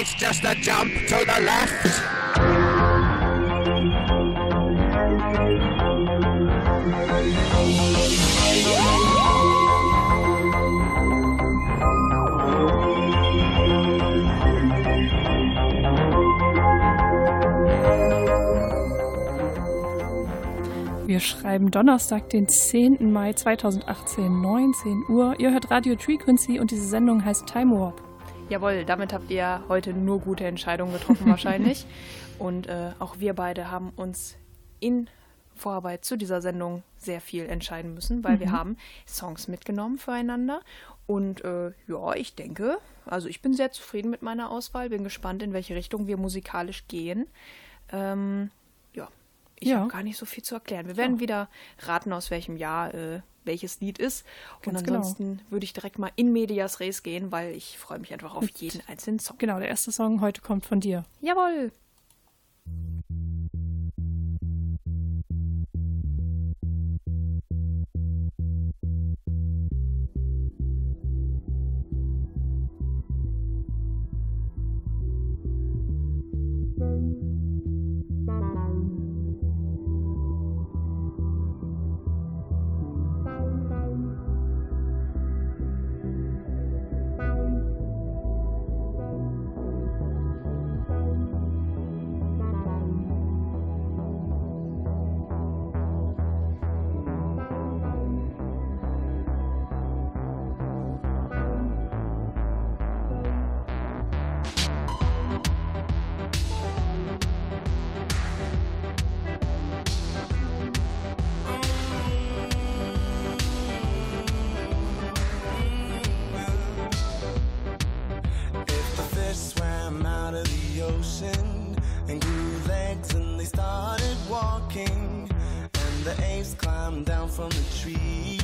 It's just a jump to the left. Wir schreiben Donnerstag, den 10. Mai 2018, 19 Uhr. Ihr hört Radio Frequency und diese Sendung heißt Time Warp. Jawohl, damit habt ihr heute nur gute Entscheidungen getroffen wahrscheinlich. Und äh, auch wir beide haben uns in Vorarbeit zu dieser Sendung sehr viel entscheiden müssen, weil wir haben Songs mitgenommen füreinander. Und äh, ja, ich denke, also ich bin sehr zufrieden mit meiner Auswahl, bin gespannt, in welche Richtung wir musikalisch gehen. Ähm, ja, ich Ja. habe gar nicht so viel zu erklären. Wir werden wieder raten, aus welchem Jahr äh, welches Lied ist. Ganz Und genau. ansonsten würde ich direkt mal in medias res gehen, weil ich freue mich einfach auf jeden einzelnen Song. Genau, der erste Song heute kommt von dir. Jawohl! If down from the tree.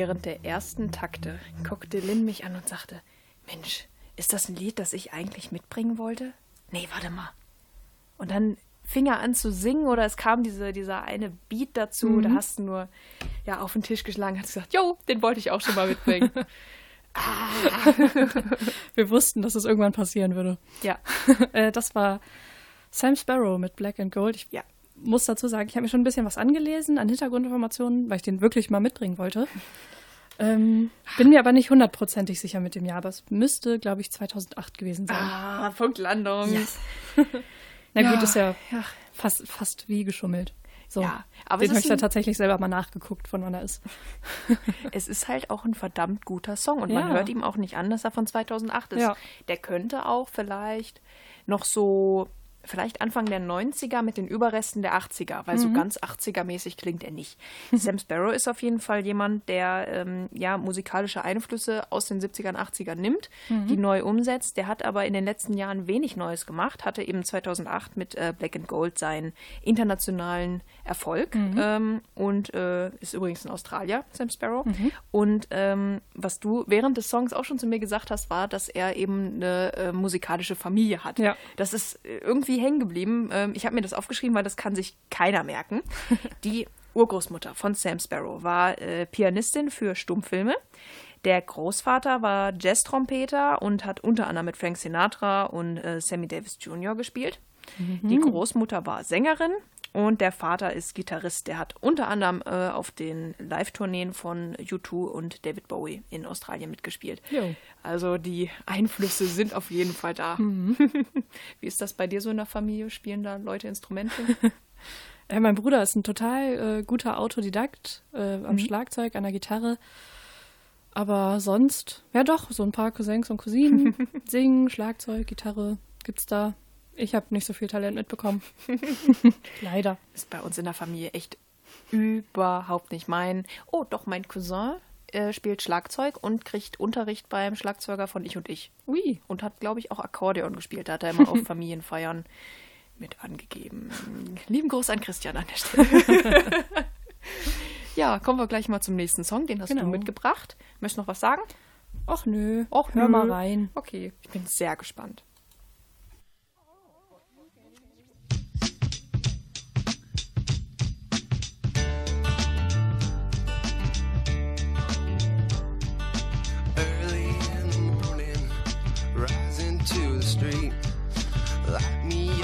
Während der ersten Takte guckte Lynn mich an und sagte, Mensch, ist das ein Lied, das ich eigentlich mitbringen wollte? Nee, warte mal. Und dann fing er an zu singen oder es kam diese, dieser eine Beat dazu, Mhm. da hast du nur ja, auf den Tisch geschlagen, hast gesagt, jo, den wollte ich auch schon mal mitbringen. Wir wussten, dass es irgendwann passieren würde. ja, Äh, das war Sam Sparrow mit Black and Gold. Ich Ja. Muss dazu sagen, ich habe mir schon ein bisschen was angelesen an Hintergrundinformationen, weil ich den wirklich mal mitbringen wollte. Ähm, bin mir aber nicht hundertprozentig sicher mit dem Jahr, aber es müsste, glaube ich, 2008 gewesen sein. ah, Punktlandung. Na gut, Ja, ist ja ja. fast, fast wie geschummelt. So, Ja, aber den habe ich ein- tatsächlich selber mal nachgeguckt, von wann er ist. Es ist halt auch ein verdammt guter Song und Ja. man hört ihm auch nicht an, dass er von 2008 ist. Der könnte auch vielleicht noch so, vielleicht Anfang der 90er mit den Überresten der 80er, weil Mhm. so ganz 80er-mäßig klingt er nicht. Sam Sparrow ist auf jeden Fall jemand, der ähm, ja musikalische Einflüsse aus den 70ern, 80ern nimmt, Mhm. die neu umsetzt. Der hat aber in den letzten Jahren wenig Neues gemacht, hatte eben 2008 mit äh, Black and Gold seinen internationalen Erfolg Mhm. ähm, und äh, ist übrigens ein Australier, Sam Sparrow. Mhm. Und ähm, was du während des Songs auch schon zu mir gesagt hast, war, dass er eben eine äh, musikalische Familie hat. Ja. Das ist äh, irgendwie hängen geblieben. Ähm, ich habe mir das aufgeschrieben, weil das kann sich keiner merken. Die Urgroßmutter von Sam Sparrow war äh, Pianistin für Stummfilme. Der Großvater war Jazztrompeter und hat unter anderem mit Frank Sinatra und äh, Sammy Davis Jr. gespielt. Die Großmutter war Sängerin und der Vater ist Gitarrist. Der hat unter anderem äh, auf den Live-Tourneen von U2 und David Bowie in Australien mitgespielt. Jo. Also die Einflüsse sind auf jeden Fall da. Wie ist das bei dir so in der Familie? Spielen da Leute Instrumente? Äh, mein Bruder ist ein total äh, guter Autodidakt äh, Mhm. am Schlagzeug, an der Gitarre. Aber sonst, ja doch, so ein paar Cousins und Cousinen. Singen, Schlagzeug, Gitarre gibt's da. Ich habe nicht so viel Talent mitbekommen. Leider. ist bei uns in der Familie echt überhaupt nicht mein. Oh, doch, mein Cousin äh, spielt Schlagzeug und kriegt Unterricht beim Schlagzeuger von Ich und Ich. Ui. Und hat, glaube ich, auch Akkordeon gespielt. Da hat er immer auf Familienfeiern mit angegeben. Lieben Gruß an Christian an der Stelle. ja, kommen wir gleich mal zum nächsten Song. Den hast Genau. du mitgebracht. Möchtest du noch was sagen? Och nö. Och, hör nö. mal rein. Okay, ich bin sehr gespannt. 你。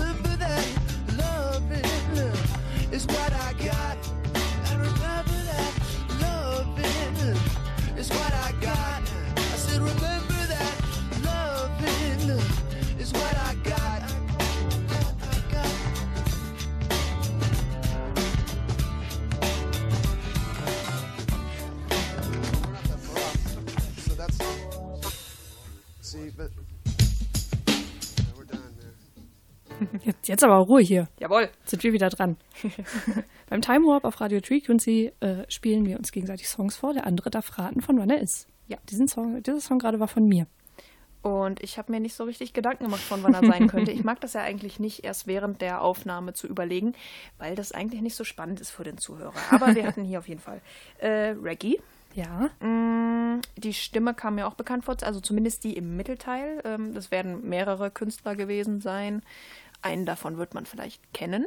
I said, remember that. Loving is what I got. Jetzt, aber Ruhe hier. Jawohl. Sind wir wieder dran. Beim Time Warp auf Radio Frequency äh, spielen wir uns gegenseitig Songs vor. Der andere darf raten, von wann er ist. Ja, diesen Song, dieser Song gerade war von mir. Und ich habe mir nicht so richtig Gedanken gemacht, von wann er sein könnte. Ich mag das ja eigentlich nicht erst während der Aufnahme zu überlegen, weil das eigentlich nicht so spannend ist für den Zuhörer. Aber wir hatten hier auf jeden Fall äh, Reggae. Ja. Mm, Die Stimme kam mir auch bekannt vor, also zumindest die im Mittelteil. Ähm, Das werden mehrere Künstler gewesen sein. Einen davon wird man vielleicht kennen.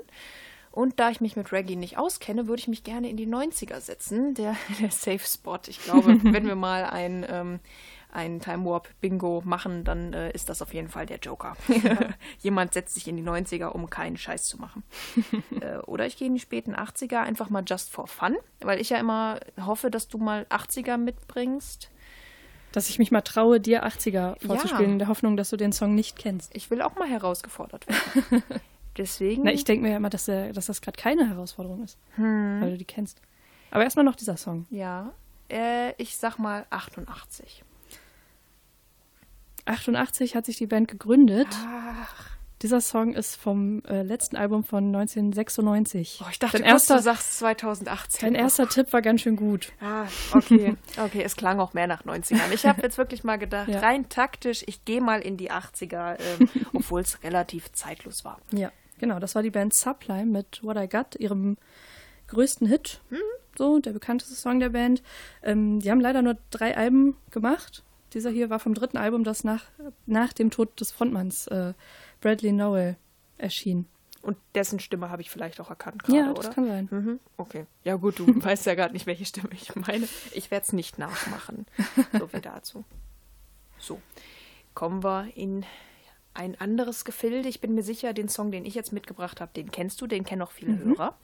Und da ich mich mit Reggae nicht auskenne, würde ich mich gerne in die 90er setzen. Der, der Safe Spot. Ich glaube, wenn wir mal ein, ähm, ein Time Warp Bingo machen, dann äh, ist das auf jeden Fall der Joker. Jemand setzt sich in die 90er, um keinen Scheiß zu machen. äh, oder ich gehe in die späten 80er einfach mal just for fun, weil ich ja immer hoffe, dass du mal 80er mitbringst. Dass ich mich mal traue, dir 80er vorzuspielen, Ja. in der Hoffnung, dass du den Song nicht kennst. Ich will auch mal herausgefordert werden. Deswegen. Na, ich denke mir ja immer, dass, der, dass das gerade keine Herausforderung ist, Hm. weil du die kennst. Aber erstmal noch dieser Song. ja. Äh, ich sag mal 88. 88 hat sich die Band gegründet. Dieser Song ist vom äh, letzten Album von 1996. Oh, ich dachte, dein, erster, du sagst 2018. dein erster Tipp war ganz schön gut. Ah, okay. Okay, es klang auch mehr nach 90ern. Ich habe jetzt wirklich mal gedacht, Ja. rein taktisch, ich gehe mal in die 80er, ähm, obwohl es relativ zeitlos war. Ja, genau. Das war die Band Sublime mit What I Got, ihrem größten Hit. So, der bekannteste Song der Band. Ähm, die haben leider nur drei Alben gemacht. Dieser hier war vom dritten Album, das nach, nach dem Tod des Frontmanns äh, Bradley Nowell erschien. Und dessen Stimme habe ich vielleicht auch erkannt gerade, Ja, oder? das kann sein. Mhm. Okay. Ja gut, du weißt ja gerade nicht, welche Stimme ich meine. Ich werde es nicht nachmachen. So viel dazu. So, kommen wir in ein anderes Gefilde. Ich bin mir sicher, den Song, den ich jetzt mitgebracht habe, den kennst du, den kennen auch viele Hörer.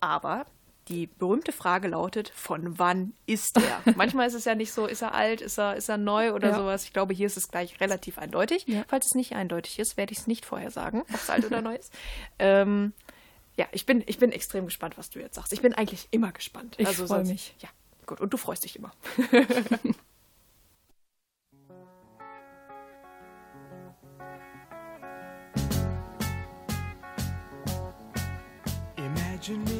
Aber die berühmte Frage lautet, von wann ist er? Manchmal ist es ja nicht so, ist er alt, ist er, ist er neu oder Ja. sowas. Ich glaube, hier ist es gleich relativ eindeutig. Ja. Falls es nicht eindeutig ist, werde ich es nicht vorher sagen, ob es alt oder neu ist. Ähm, ja, ich bin, ich bin extrem gespannt, was du jetzt sagst. Ich bin eigentlich immer gespannt. Ich also freu sonst- mich. Ja, gut. Und du freust dich immer. Imagine me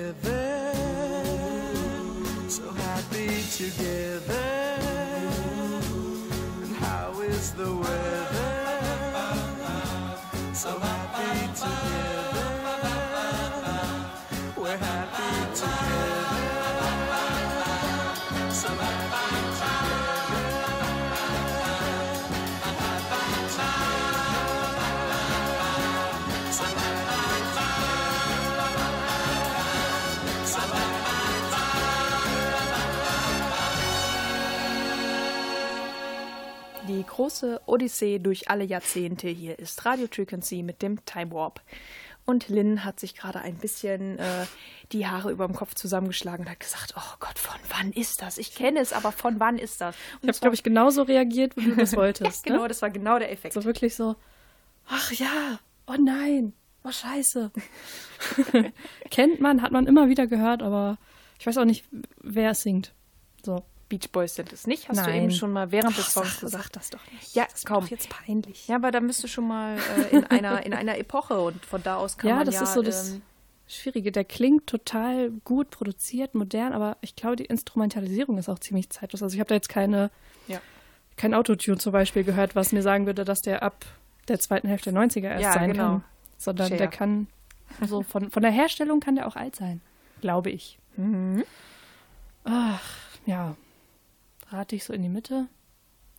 Große Odyssee durch alle Jahrzehnte. Hier ist Radio Frequency mit dem Time Warp. Und Lynn hat sich gerade ein bisschen äh, die Haare über dem Kopf zusammengeschlagen und hat gesagt, oh Gott, von wann ist das? Ich kenne es, aber von wann ist das? Und Ich habe, glaube ich, genauso reagiert, wie du das ja, wolltest. genau, ne? das war genau der Effekt. So wirklich so, ach ja, oh nein, oh scheiße. Kennt man, hat man immer wieder gehört, aber ich weiß auch nicht, wer es singt. So. Beach Boys sind es nicht, hast du Nein. eben schon mal während des Songs sag, gesagt. sag das doch nicht. Ja, das kaum. jetzt peinlich. Ja, aber da bist du schon mal äh, in, einer, in einer Epoche und von da aus kann ja, man das ja... ist so das ähm, Schwierige. Der klingt total gut produziert, modern, aber ich glaube, die Instrumentalisierung ist auch ziemlich zeitlos. Also ich habe da jetzt keine, ja. kein Autotune zum Beispiel gehört, was mir sagen würde, dass der ab der zweiten Hälfte der 90er erst Ja, sein genau. kann. Sondern Cher. der kann, so von, von der Herstellung kann der auch alt sein. Glaube ich. Mhm. Ach, ja. Rate ich so in die Mitte?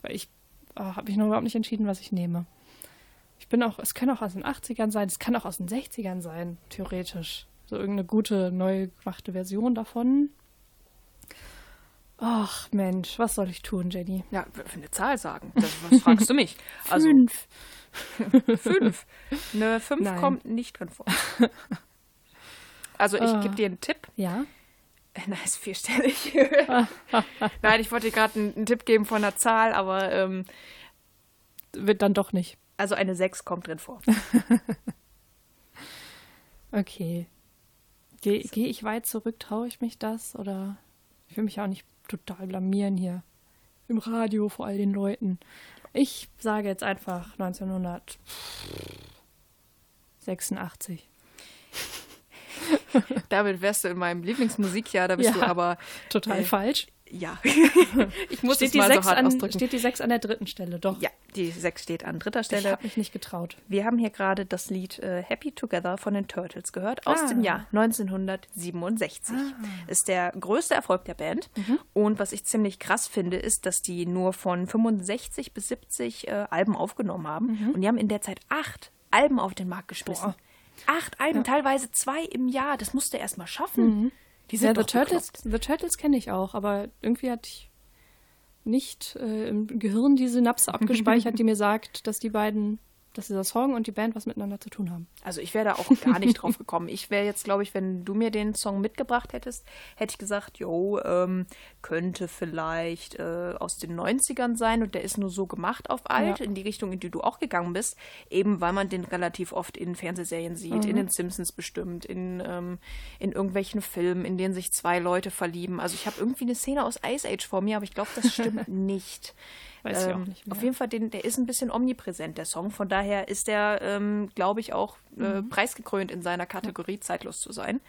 Weil ich ah, habe mich noch überhaupt nicht entschieden, was ich nehme. Ich bin auch, es kann auch aus den 80ern sein, es kann auch aus den 60ern sein, theoretisch. So irgendeine gute, neu gemachte Version davon. Ach Mensch, was soll ich tun, Jenny? Ja, für eine Zahl sagen. Das, was fragst du mich? Also Fünf. fünf. Eine fünf Nein. kommt nicht drin vor. Also ich Ah. gebe dir einen Tipp. Ja? Nein, ist vierstellig. Nein, ich wollte dir gerade einen, einen Tipp geben von einer Zahl, aber ähm, Wird dann doch nicht. also eine sechs kommt drin vor. Okay. Gehe geh ich weit zurück? Traue ich mich das? Oder ich will mich auch nicht total blamieren hier. Im Radio vor all den Leuten. Ich sage jetzt einfach 1986. Damit wärst du in meinem Lieblingsmusikjahr, da bist Ja. du aber Total Äh, falsch. ja. ich muss Steht es die, mal so sechs hart an, ausdrücken. steht die 6 an der dritten Stelle, doch. ja, die sechs steht an dritter ich Stelle. habe mich nicht getraut. Wir haben hier gerade das Lied äh, Happy Together von den Turtles gehört, aus Ah. dem Jahr 1967. Ist der größte Erfolg der Band. Und was ich ziemlich krass finde, ist, dass die nur von 65 bis 70 äh, Alben aufgenommen haben. Und die haben in der Zeit acht Alben auf den Markt geschmissen. Boah. Acht Alben, teilweise zwei im Jahr. Das musst du erst mal schaffen. Die sind Ja, The Turtles. The Turtles kenne ich auch, aber irgendwie hatte ich nicht äh, im Gehirn die Synapse abgespeichert, die mir sagt, dass die beiden, dass dieser Song und die Band was miteinander zu tun haben. Also ich wäre da auch gar nicht drauf gekommen. Ich wäre jetzt, glaube ich, wenn du mir den Song mitgebracht hättest, hätte ich gesagt, jo, ähm, könnte vielleicht äh, aus den 90ern sein und der ist nur so gemacht auf alt, Ja. in die Richtung, in die du auch gegangen bist, eben weil man den relativ oft in Fernsehserien sieht, in den Simpsons bestimmt, in, ähm, in irgendwelchen Filmen, in denen sich zwei Leute verlieben. Also ich habe irgendwie eine Szene aus Ice Age vor mir, aber ich glaube, das stimmt nicht. Weiß ich auch Ähm, nicht mehr. Auf jeden Fall, den, der ist ein bisschen omnipräsent, der Song. Von daher ist der, ähm, glaube ich, auch äh, Mhm. preisgekrönt in seiner Kategorie, zeitlos zu sein.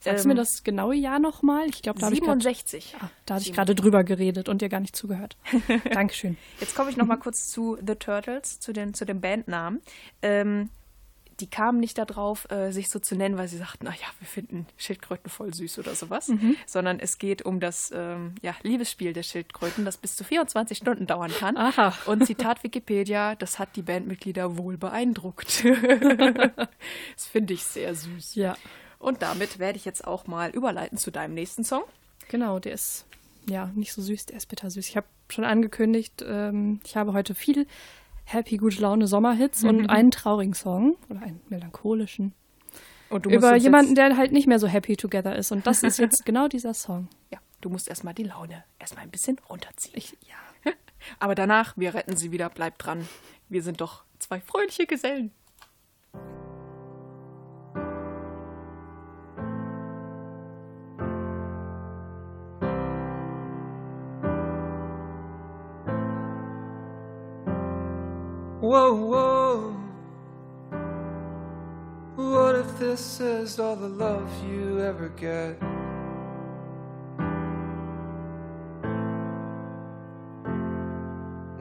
Sagst du Ähm, mir das genaue Jahr nochmal? Ich glaube, da habe ich grad- 67. Ah, da hatte ich gerade drüber geredet und dir gar nicht zugehört. Dankeschön. Jetzt komme ich noch mal kurz zu The Turtles, zu den, zu den Bandnamen. Ähm, die kamen nicht darauf, äh, sich so zu nennen, weil sie sagten, naja, wir finden Schildkröten voll süß oder sowas, Mhm. sondern es geht um das ähm, ja, Liebesspiel der Schildkröten, das bis zu 24 Stunden dauern kann. Aha. Und Zitat Wikipedia, das hat die Bandmitglieder wohl beeindruckt. das finde ich sehr süß. Ja, Und damit werde ich jetzt auch mal überleiten zu deinem nächsten Song. genau, der ist ja nicht so süß, der ist bittersüß. Ich habe schon angekündigt, ähm, ich habe heute viel happy, gute Laune Sommerhits und einen traurigen Song oder einen melancholischen. Über jemanden, der halt nicht mehr so happy together ist. Und das ist jetzt genau dieser Song. Ja, du musst erstmal die Laune erstmal ein bisschen runterziehen. Ich, ja. Aber danach, wir retten sie wieder, bleibt dran. Wir sind doch zwei fröhliche Gesellen. Whoa, whoa. What if this is all the love you ever get?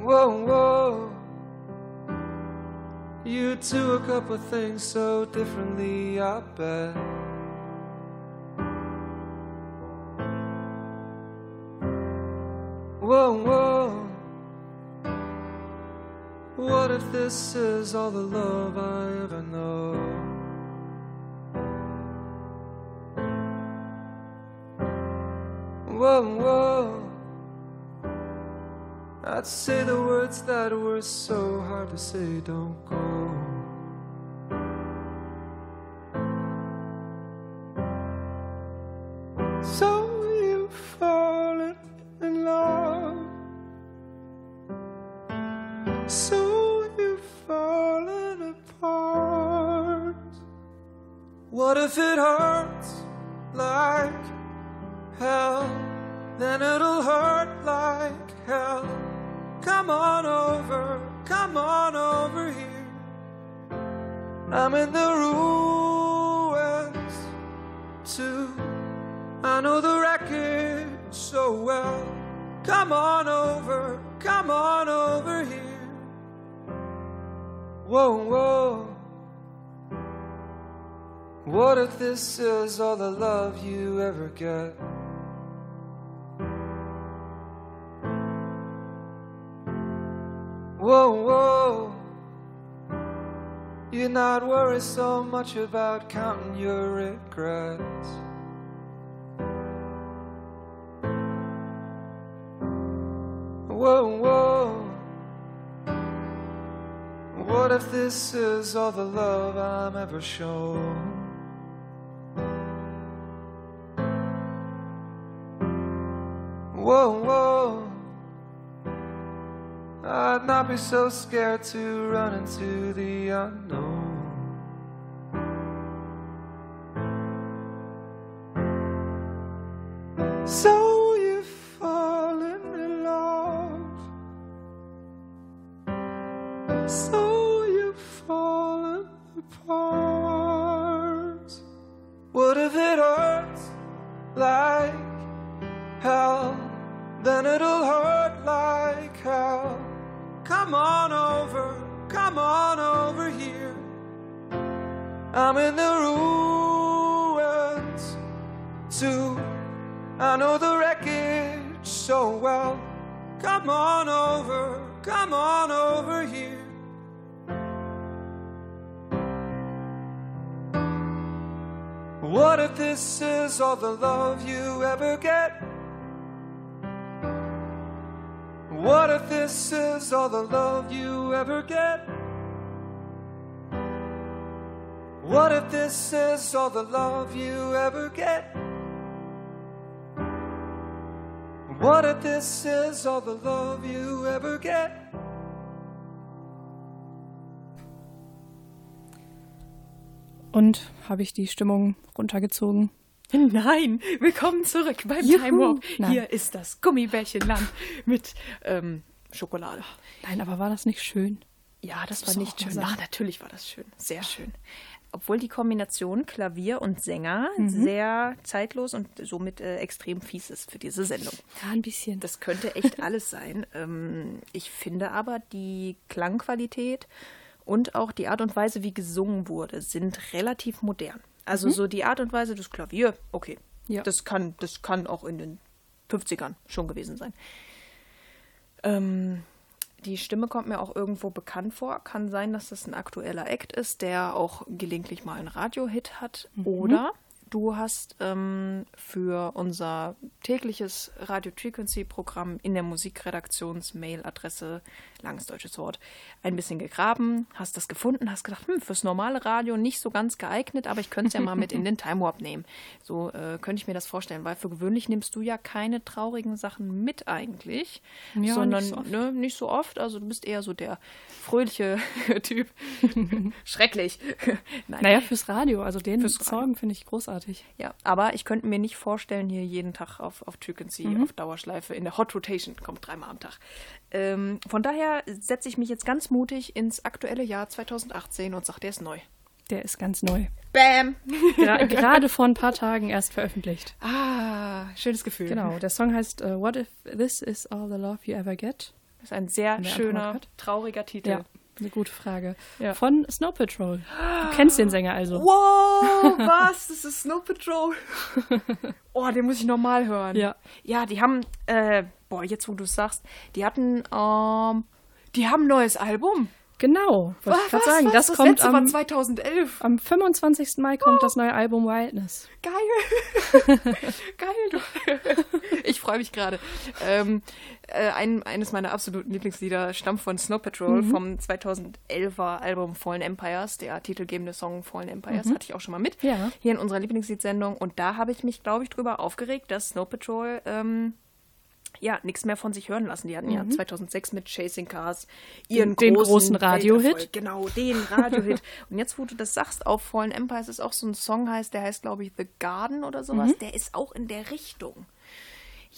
Whoa, whoa. You do a couple things so differently, I bet. What if this is all the love I ever know? Whoa, whoa. I'd say the words that were so hard to say, don't go. This is all the love you ever get? Whoa, whoa. You're not worried so much about counting your regrets. Whoa, whoa. What if this is all the love I'm ever shown? Be so scared to run into the unknown. So you've fallen in love. So you've fallen apart. What if it hurts like I'm in the ruins too. I know the wreckage so well. Come on over, come on over here. What if this is all the love you ever get? What if this is all the love you ever get? What if this is all the love you ever get? What if this is all the love you ever get? Und habe ich die Stimmung runtergezogen. Nein, willkommen zurück beim Juhu. Time Warp. Nein. Hier ist das Gummibärchenland mit ähm, Schokolade. Nein, aber war das nicht schön? Ja, das Das war nicht schön. Ach, natürlich war das schön. Sehr schön. Obwohl die Kombination Klavier und Sänger Mhm. sehr zeitlos und somit äh, extrem fies ist für diese Sendung. Ja, ein bisschen. Das könnte echt alles sein. Ähm, ich finde aber, die Klangqualität und auch die Art und Weise, wie gesungen wurde, sind relativ modern. Also so die Art und Weise des Klavier, okay. Ja. Das kann, das kann auch in den 50ern schon gewesen sein. Ähm, die Stimme kommt mir auch irgendwo bekannt vor. Kann sein, dass das ein aktueller Act ist, der auch gelegentlich mal einen Radiohit hat. Oder du hast ähm, für unser tägliches Radio Frequency Programm in der Musikredaktions-Mail-Adresse, langes deutsches Wort, ein bisschen gegraben, hast das gefunden, hast gedacht, hm, fürs normale Radio nicht so ganz geeignet, aber ich könnte es ja mal mit in den Time Warp nehmen. So äh, könnte ich mir das vorstellen, weil für gewöhnlich nimmst du ja keine traurigen Sachen mit eigentlich, Ja, sondern nicht so oft. ne, nicht so oft. Also du bist eher so der fröhliche Typ. Schrecklich. Naja, fürs Radio, also den Fürs. Song finde ich großartig. Ja, aber ich könnte mir nicht vorstellen, hier jeden Tag auf, auf Frequency, Mhm. auf Dauerschleife, in der Hot Rotation, kommt dreimal am Tag. Ähm, von daher setze ich mich jetzt ganz mutig ins aktuelle Jahr 2018 und sage, der ist neu. Der ist ganz neu. Bam! Gra gerade vor ein paar Tagen erst veröffentlicht. Ah, schönes Gefühl. Genau, der Song heißt äh, What If This Is All the Love You Ever Get? Das ist ein sehr schöner, trauriger Titel. Ja, eine gute Frage. Ja. Von Snow Patrol. Du kennst den Sänger also. Wow, was? Das ist Snow Patrol. Oh, den muss ich nochmal hören. Ja. Ja, die haben, äh, boah, jetzt wo du es sagst, die hatten, ähm, die haben ein neues Album. Genau, wollte ich gerade sagen. was? Das, das kommt letzte war am, 2011. am 25. Mai kommt das neue Album Wildness. Geil. Geil, du. Ich freue mich gerade. Ähm, äh, ein, eines meiner absoluten Lieblingslieder stammt von Snow Patrol vom 2011er Album Fallen Empires. Der titelgebende Song Fallen Empires hatte ich auch schon mal mit. Ja. Hier in unserer Lieblingsliedsendung. Und da habe ich mich, glaube ich, drüber aufgeregt, dass Snow Patrol ähm, ja nichts mehr von sich hören lassen. Die hatten ja 2006 mit Chasing Cars ihren Mhm. Den großen Radiohit. Welterfolg. Genau, den Radiohit. Und jetzt, wo du das sagst, auf Fallen Empires ist auch so ein Song heißt, der heißt, glaube ich, The Garden oder sowas. Mhm. Der ist auch in der Richtung.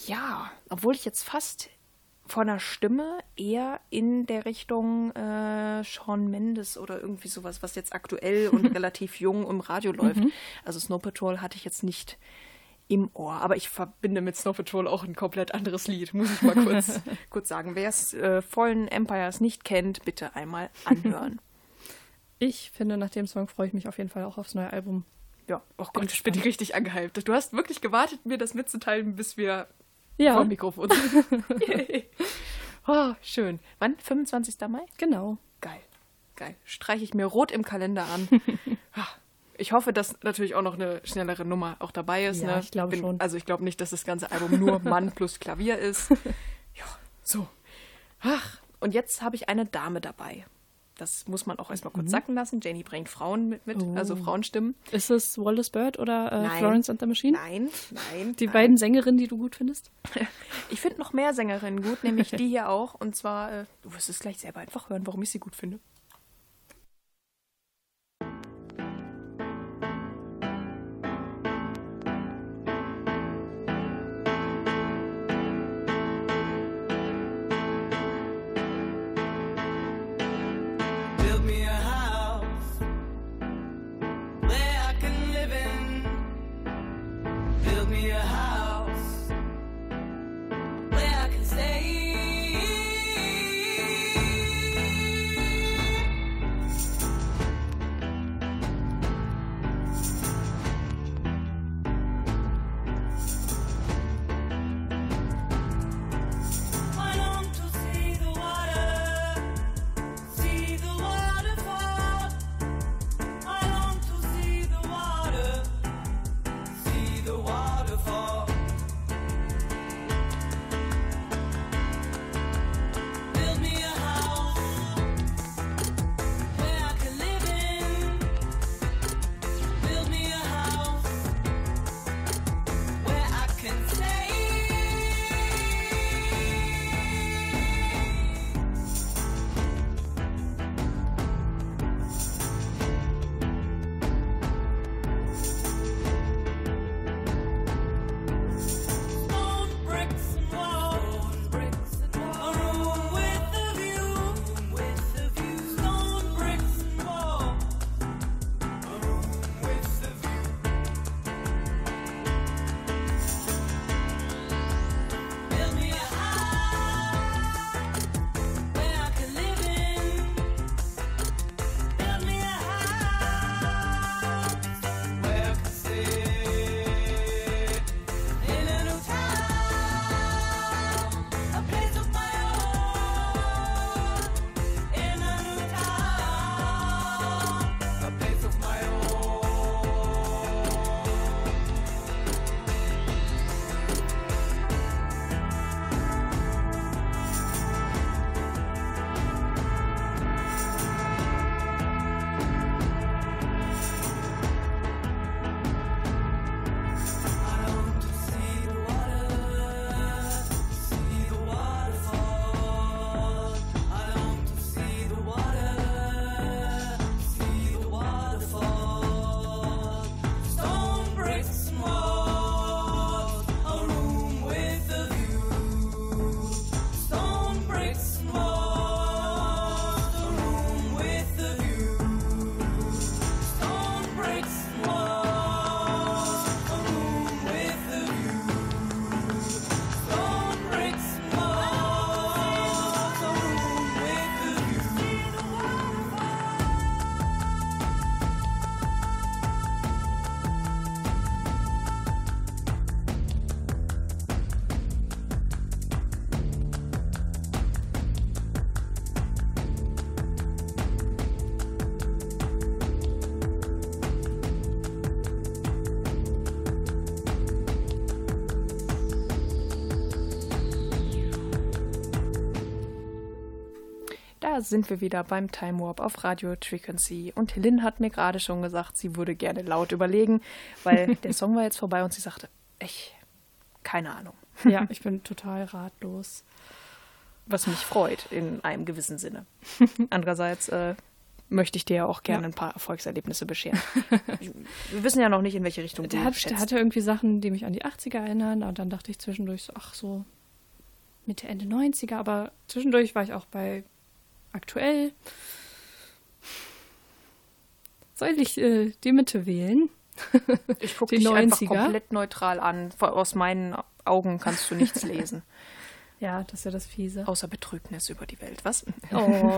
Ja, obwohl ich jetzt fast von der Stimme eher in der Richtung äh, Sean Mendes oder irgendwie sowas, was jetzt aktuell und relativ jung im Radio läuft. Mhm. Also Snow Patrol hatte ich jetzt nicht im Ohr, aber ich verbinde mit Snow Patrol auch ein komplett anderes Lied, muss ich mal kurz, kurz sagen. Wer es äh, Fallen Empires nicht kennt, bitte einmal anhören. Ich finde, nach dem Song freue ich mich auf jeden Fall auch aufs neue Album. ja, oh Gott, ich bin richtig angehypt. Du hast wirklich gewartet, mir das mitzuteilen, bis wir Ja, vor Mikrofon sind. Oh, schön. Wann? 25. Mai? genau. Geil. Geil. Streiche ich mir rot im Kalender an. Ich hoffe, dass natürlich auch noch eine schnellere Nummer auch dabei ist. Ja, ne? ich glaube schon. Also ich glaube nicht, dass das ganze Album nur Mann plus Klavier ist. Ja, so. Ach, und jetzt habe ich eine Dame dabei. Das muss man auch erstmal Mhm. kurz sacken lassen. Janie bringt Frauen mit, mit Oh. also Frauenstimmen. Ist es Wallace Bird oder äh. Florence and the Machine? Nein, nein. Die nein. beiden Sängerinnen, die du gut findest? Ich finde noch mehr Sängerinnen gut, nämlich die hier auch. Und zwar, äh, du wirst es gleich selber einfach hören, warum ich sie gut finde. Da sind wir wieder beim Time Warp auf Radio Frequency. Und Lynn hat mir gerade schon gesagt, sie würde gerne laut überlegen, weil der Song war jetzt vorbei und sie sagte, ich, keine Ahnung. Ja, ich bin total ratlos. Was mich freut, in einem gewissen Sinne. Andererseits äh, möchte ich dir ja auch gerne Ja. ein paar Erfolgserlebnisse bescheren. wir wissen ja noch nicht, in welche Richtung du Der, hat, schätzt. der hatte irgendwie Sachen, die mich an die 80er erinnern. Und dann dachte ich zwischendurch so, ach so, Mitte, Ende 90er. Aber zwischendurch war ich auch bei aktuell. Soll ich äh, die Mitte wählen? ich gucke die dich einfach 90er. komplett neutral an. Aus meinen Augen kannst du nichts lesen. Ja, das ist ja das Fiese. Außer Betrübnis über die Welt. Was? Oh,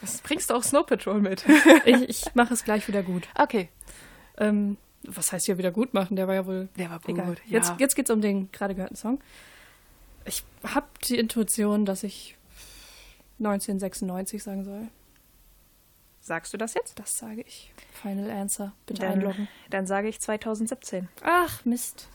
Was bringst du auch Snow Patrol mit? ich, ich mache es gleich wieder gut. Okay. Ähm, was heißt hier wieder gut machen? Der war ja wohl Der war gut. Egal. Ja. Jetzt, jetzt geht es um den gerade gehörten Song. Ich habe die Intuition, dass ich 1996 sagen soll. Sagst du das jetzt? Das sage ich. Final Answer. Bitte Dann, einloggen. dann sage ich 2017. Ach, Mist.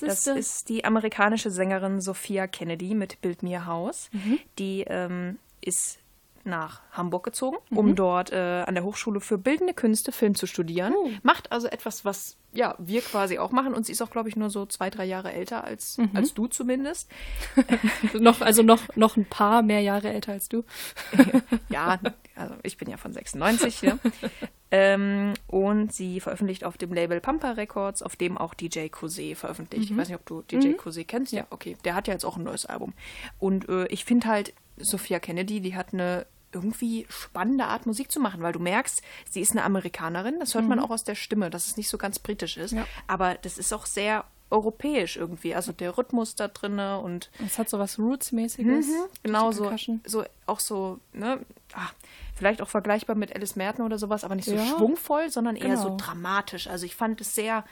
Das Siehste? ist die amerikanische Sängerin Sophia Kennedy mit Build Me a House. Mhm. Die ähm, ist nach Hamburg gezogen, Mhm. um dort äh, an der Hochschule für Bildende Künste Film zu studieren. Oh. Macht also etwas, was ja wir quasi auch machen. Und sie ist auch, glaube ich, nur so zwei, drei Jahre älter als, Mhm. als du zumindest. noch, also noch, noch ein paar mehr Jahre älter als du. Ja, also ich bin ja von 96. Ja. ähm, und sie veröffentlicht auf dem Label Pampa Records, auf dem auch DJ Cosé veröffentlicht. Ich weiß nicht, ob du DJ Cosé kennst. Ja, okay. Der hat ja jetzt auch ein neues Album. Und äh, ich finde halt, Sophia Kennedy, die hat eine irgendwie spannende Art Musik zu machen, weil du merkst, sie ist eine Amerikanerin. Das hört man auch aus der Stimme, dass es nicht so ganz britisch ist. Ja. Aber das ist auch sehr europäisch irgendwie. Also der Rhythmus da drinne und Es hat so was Roots-mäßiges. Genau Die so, so auch so, ne, ah, vielleicht auch vergleichbar mit Alice Merton oder sowas, aber nicht so Ja. schwungvoll, sondern eher so Genau. dramatisch. Also ich fand es sehr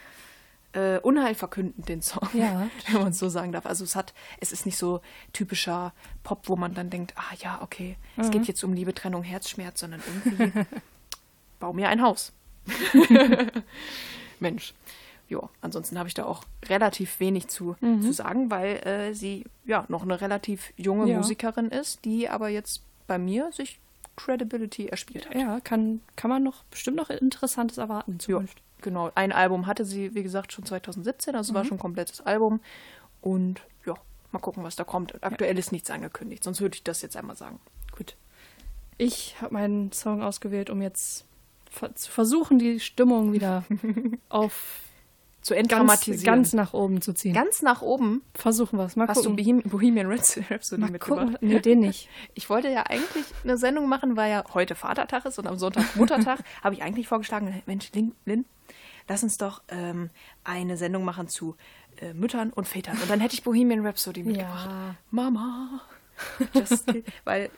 äh, unheilverkündend, den Song, Ja. wenn man es so sagen darf. Also es hat, es ist nicht so typischer Pop, wo man dann denkt, ah ja, okay, es Mhm. geht jetzt um Liebe, Trennung, Herzschmerz, sondern irgendwie bau mir ein Haus. Mensch. Ja, ansonsten habe ich da auch relativ wenig zu, zu sagen, weil äh, sie ja noch eine relativ junge Ja. Musikerin ist, die aber jetzt bei mir sich Credibility erspielt hat. Ja, kann, kann man noch bestimmt noch Interessantes erwarten in Zukunft. Genau. Ein Album hatte sie, wie gesagt, schon 2017, also es war schon ein komplettes Album. Und ja, mal gucken, was da kommt. Aktuell ist nichts angekündigt, sonst würde ich das jetzt einmal sagen. Gut. Ich habe meinen Song ausgewählt, um jetzt ver zu versuchen, die Stimmung wieder auf Zu ganz, entdramatisieren. ganz nach oben zu ziehen. Ganz nach oben Versuchen wir es. Mal hast gucken. du Bohem Bohemian Rhapsody Rhapsody Mal mitgebracht. gucken. Nee, den nicht. Ich wollte ja eigentlich eine Sendung machen, weil ja heute Vatertag ist und am Sonntag Muttertag. habe ich eigentlich vorgeschlagen, Mensch, Lin, Lin lass uns doch ähm, eine Sendung machen zu äh, Müttern und Vätern. Und dann hätte ich Bohemian Rhapsody mitgebracht. Ja. Mama. Just, weil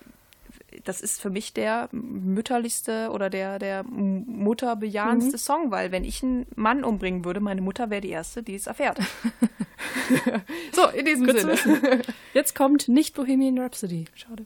das ist für mich der mütterlichste oder der, der mutterbejahendste Song, weil wenn ich einen Mann umbringen würde, meine Mutter wäre die Erste, die es erfährt. so, in diesem Gut Sinne. Jetzt kommt nicht Bohemian Rhapsody. Schade.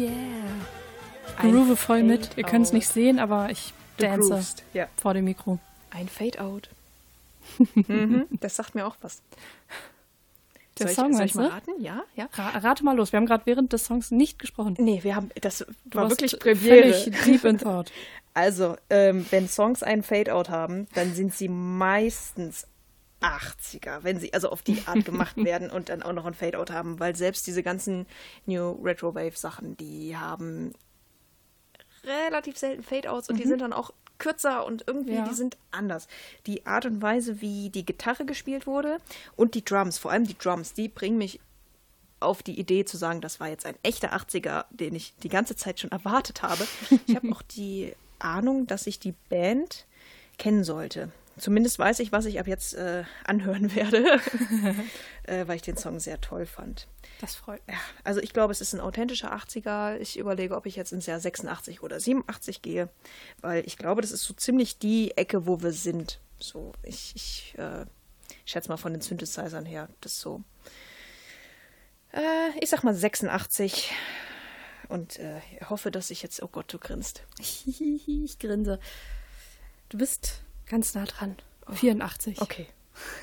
Yeah. Groove voll mit. Ihr könnt es nicht sehen, aber ich Du dance Ja. vor dem Mikro. Ein Fade-out. mhm, das sagt mir auch was. Der soll Song, ich, soll ich mal raten? Ja, ja. Ra rate mal los. Wir haben gerade während des Songs nicht gesprochen. Nee, wir haben, das Du war wirklich Premiere. Völlig deep in thought. Also, ähm, wenn Songs einen Fade-out haben, dann sind sie meistens 80er, wenn sie also auf die Art gemacht werden und dann auch noch ein Fade-out haben, weil selbst diese ganzen New Retro Wave Sachen, die haben relativ selten Fade-outs und die sind dann auch kürzer und irgendwie Ja. die sind anders. Die Art und Weise, wie die Gitarre gespielt wurde und die Drums, vor allem die Drums, die bringen mich auf die Idee zu sagen, das war jetzt ein echter 80er, den ich die ganze Zeit schon erwartet habe. Ich habe auch die Ahnung, dass ich die Band kennen sollte. Zumindest weiß ich, was ich ab jetzt äh, anhören werde, äh, weil ich den Song sehr toll fand. Das freut mich. Ja, also ich glaube, es ist ein authentischer 80er. Ich überlege, ob ich jetzt ins Jahr 86 oder 87 gehe, weil ich glaube, das ist so ziemlich die Ecke, wo wir sind. So, ich, ich äh, schätze mal von den Synthesizern her, das so. Äh, ich sag mal 86 und äh, hoffe, dass ich jetzt, oh Gott, du grinst. ich grinse. Du bist ganz nah dran. 84. Okay.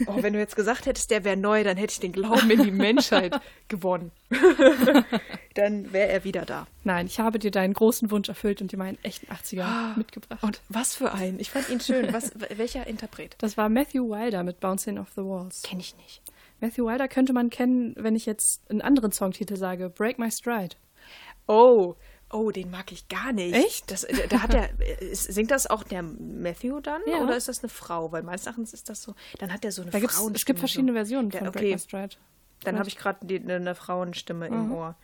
Oh, wenn du jetzt gesagt hättest, der wäre neu, dann hätte ich den Glauben in die Menschheit gewonnen. dann wäre er wieder da. Nein, ich habe dir deinen großen Wunsch erfüllt und dir meinen echten 80er mitgebracht. Und was für ein. Ich fand ihn schön. Was, welcher Interpret? das war Matthew Wilder mit Bouncing Off the Walls. Kenne ich nicht. Matthew Wilder könnte man kennen, wenn ich jetzt einen anderen Songtitel sage. Break My Stride. Oh, oh, den mag ich gar nicht. Echt? Das, äh, da hat der, äh, singt das auch der Matthew dann? Ja. Oder ist das eine Frau? Weil meines Erachtens ist das so. Dann hat er so eine Da Frauenstimme. es gibt verschiedene. Versionen von okay. Stride. Dann habe ich gerade eine Frauenstimme im Ohr.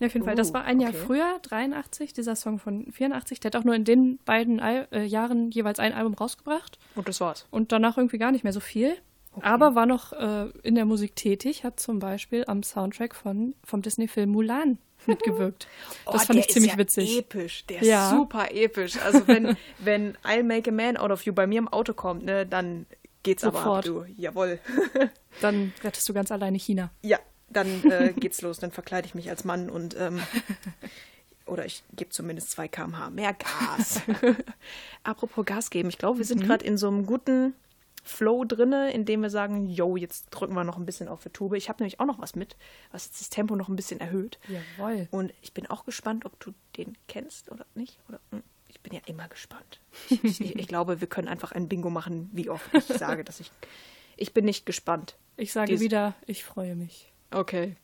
Ja, auf jeden Fall. Das Uh, war ein Jahr okay. früher, 83, dieser Song von 84. Der hat auch nur in den beiden Al äh, Jahren jeweils ein Album rausgebracht Und das war's. und danach irgendwie gar nicht mehr so viel. Aber war noch äh, in der Musik tätig, hat zum Beispiel am Soundtrack von, vom Disney-Film Mulan mitgewirkt. Das Oh, fand ich ziemlich ist ja witzig. episch. Der Ja. ist super episch. Also wenn, wenn I'll Make a Man Out of You bei mir im Auto kommt, ne, dann geht's aber ab, Sofort. du. Jawohl. Dann rettest du ganz alleine China. Ja, dann äh, geht's los. Dann verkleide ich mich als Mann und ähm, oder ich gebe zumindest 2 km/h mehr Gas. Apropos Gas geben, ich glaube, wir Mhm. sind gerade in so einem guten Flow drinne, in dem wir sagen, yo, jetzt drücken wir noch ein bisschen auf die Tube. Ich habe nämlich auch noch was mit, was jetzt das Tempo noch ein bisschen erhöht. Jawohl. Und ich bin auch gespannt, ob du den kennst oder nicht. Oder, hm, ich bin ja immer gespannt. Ich, ich, ich glaube, wir können einfach ein Bingo machen, wie oft ich sage, dass ich. Ich bin nicht gespannt. Ich sage Dies- wieder, ich freue mich. Okay.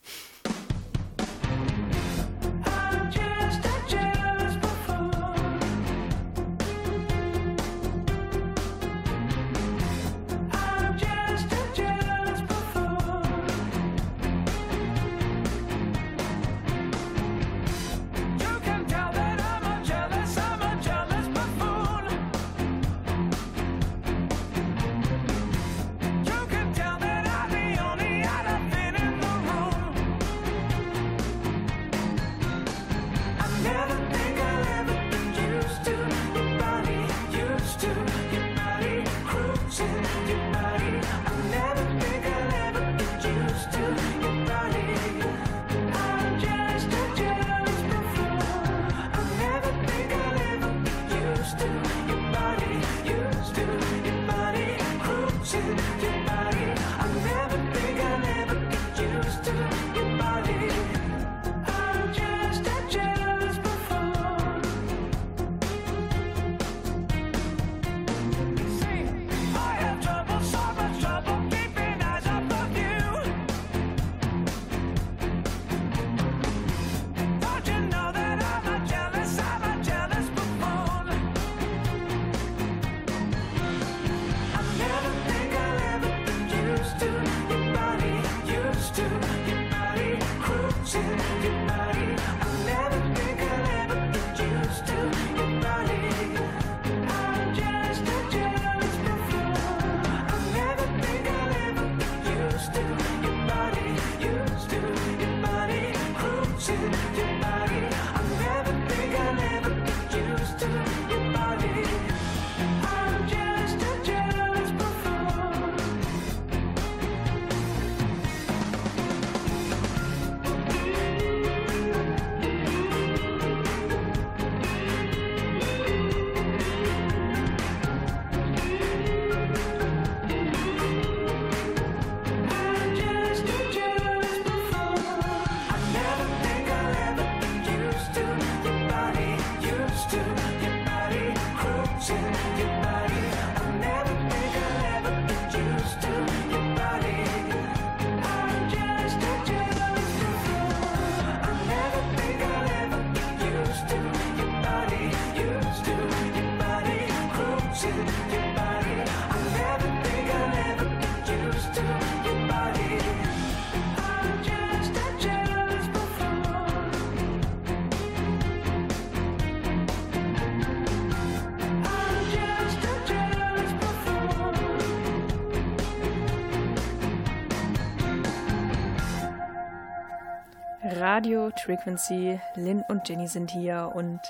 Radio Frequency, Lynn und Jenny sind hier und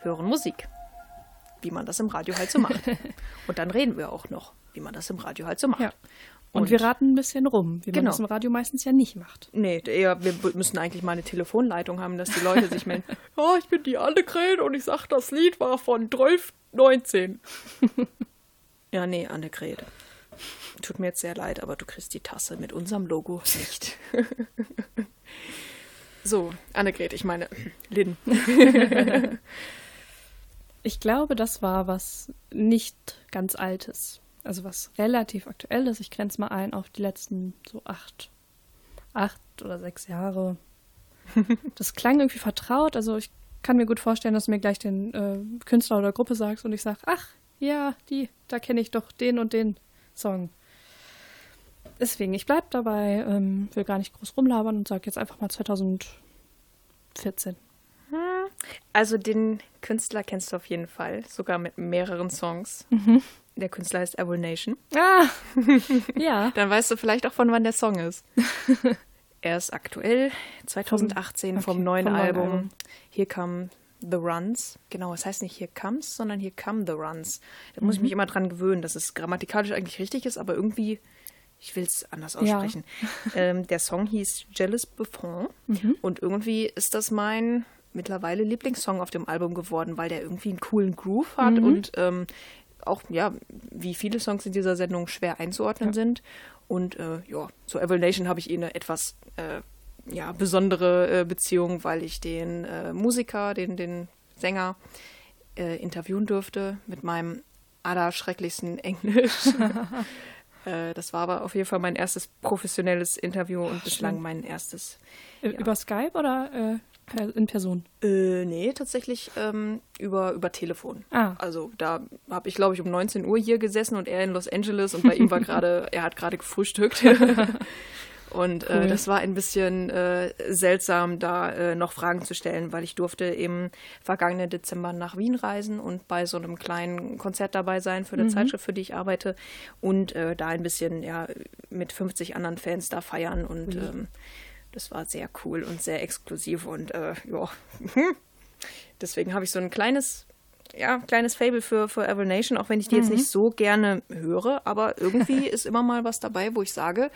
hören Musik. Wie man das im Radio halt so macht. und dann reden wir auch noch, wie man das im Radio halt so macht. Ja. Und, wir raten ein bisschen rum, wie man Genau. das im Radio meistens ja nicht macht. Nee, eher, wir müssen eigentlich mal eine Telefonleitung haben, dass die Leute sich melden. Ja, ich bin die Annegret und ich sag, das Lied war von 1219. ja, nee, Annegret. Tut mir jetzt sehr leid, aber du kriegst die Tasse mit unserem Logo nicht. So, Annegret, ich meine, Lynn. Ich glaube, das war was nicht ganz Altes. Also was relativ Aktuelles. Ich grenze mal ein auf die letzten so acht, acht oder sechs Jahre. Das klang irgendwie vertraut. Also ich kann mir gut vorstellen, dass du mir gleich den äh, Künstler oder Gruppe sagst und ich sage, ach ja, die, da kenne ich doch den und den Song. Deswegen, ich bleib dabei, ähm, will gar nicht groß rumlabern und sage jetzt einfach mal 2014. Also den Künstler kennst du auf jeden Fall, sogar mit mehreren Songs. Der Künstler heißt Evil Nation. Ah, ja. Dann weißt du vielleicht auch, von wann der Song ist. er ist aktuell, 2018 Okay, vom neuen vom Album. Album. Here Come the Runs. Genau, es heißt nicht Here Comes, sondern Here Come the Runs. Da Mhm. muss ich mich immer dran gewöhnen, dass es grammatikalisch eigentlich richtig ist, aber irgendwie, ich will es anders aussprechen. ähm, der Song hieß Jealous Buffon Mhm. und irgendwie ist das mein mittlerweile Lieblingssong auf dem Album geworden, weil der irgendwie einen coolen Groove hat Mhm. und ähm, auch, ja, wie viele Songs in dieser Sendung schwer einzuordnen sind. Und äh, ja, zu Evil Nation habe ich eh eine etwas äh, ja, besondere äh, Beziehung, weil ich den äh, Musiker, den, den Sänger äh, interviewen durfte mit meinem allerschrecklichsten Englisch. äh, das war aber auf jeden Fall mein erstes professionelles Interview und bislang mein erstes. Äh, Über Skype oder äh, in Person? Äh, nee, tatsächlich ähm, über, über Telefon. Ah. Also da habe ich, glaube ich, um 19 Uhr hier gesessen und er in Los Angeles und bei ihm war gerade, er hat gerade gefrühstückt. Und äh, Cool. das war ein bisschen äh, seltsam, da äh, noch Fragen zu stellen, weil ich durfte im vergangenen Dezember nach Wien reisen und bei so einem kleinen Konzert dabei sein für eine Zeitschrift, für die ich arbeite und äh, da ein bisschen ja mit 50 anderen Fans da feiern und ähm, das war sehr cool und sehr exklusiv und äh, ja, deswegen habe ich so ein kleines ja, kleines Fable für, für Evil Nation, auch wenn ich die jetzt nicht so gerne höre, aber irgendwie ist immer mal was dabei, wo ich sage,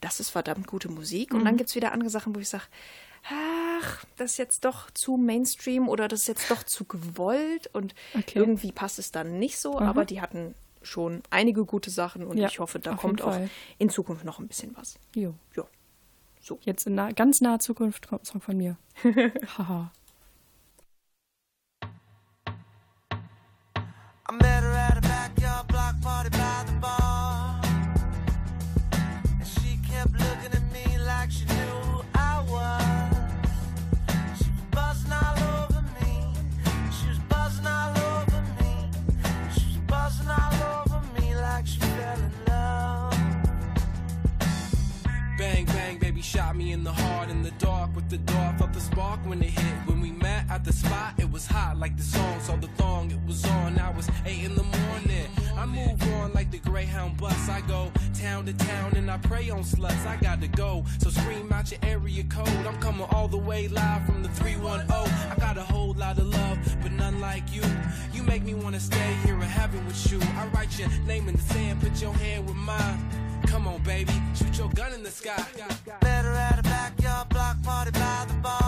das ist verdammt gute Musik. Und dann gibt es wieder andere Sachen, wo ich sage, ach, das ist jetzt doch zu Mainstream oder das ist jetzt doch zu gewollt und Okay. irgendwie passt es dann nicht so, aber die hatten schon einige gute Sachen und Ja, ich hoffe, da kommt auch in Zukunft noch ein bisschen was. Jo. Ja. So. Jetzt in nah, ganz naher Zukunft kommt ein Song von mir. Haha. I met her at a the door I felt the spark when it hit. When we met at the spot, it was hot like the song. Saw the thong, it was on. I was eight in the morning. I move on like the Greyhound bus. I go town to town and I prey on sluts. I got to go, so scream out your area code. I'm coming all the way live from the 310. I got a whole lot of love, but none like you. You make me wanna stay here in heaven with you. I write your name in the sand, put your hand with mine. Come on, baby, shoot your gun in the sky. At a backyard block party by the bar.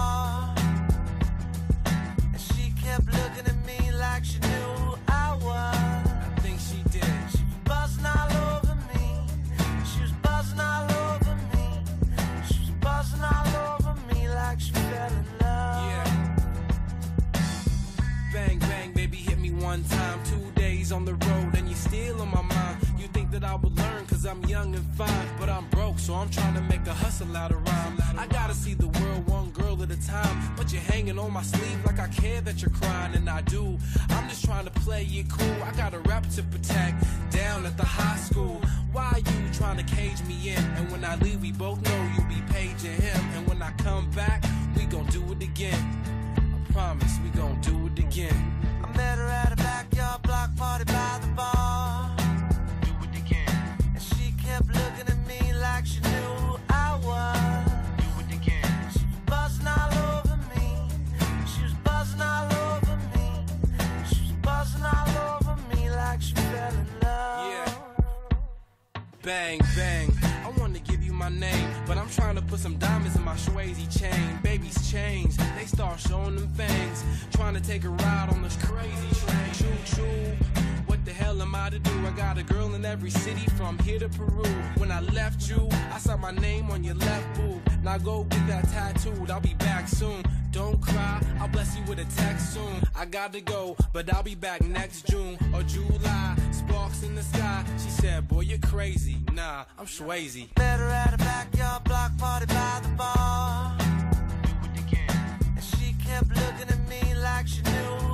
You're crying, and I do. I'm just trying to play it cool. I got a rap to protect down at the high school. Why you trying to cage me in? And when I leave, we both know Swayze chain. Babies change, they start showing them fangs. Trying to take a ride on this crazy train. Choo choo. What the hell am I to do? I got a girl in every city from here to Peru. When I left you, I saw my name on your left boob. Now go get that tattooed. I'll be back soon. Don't cry, I'll bless you with a text soon. I gotta go, but I'll be back next June crazy. Nah, I'm Swayze. Better at a backyard block party by the bar. And she kept looking at me like she knew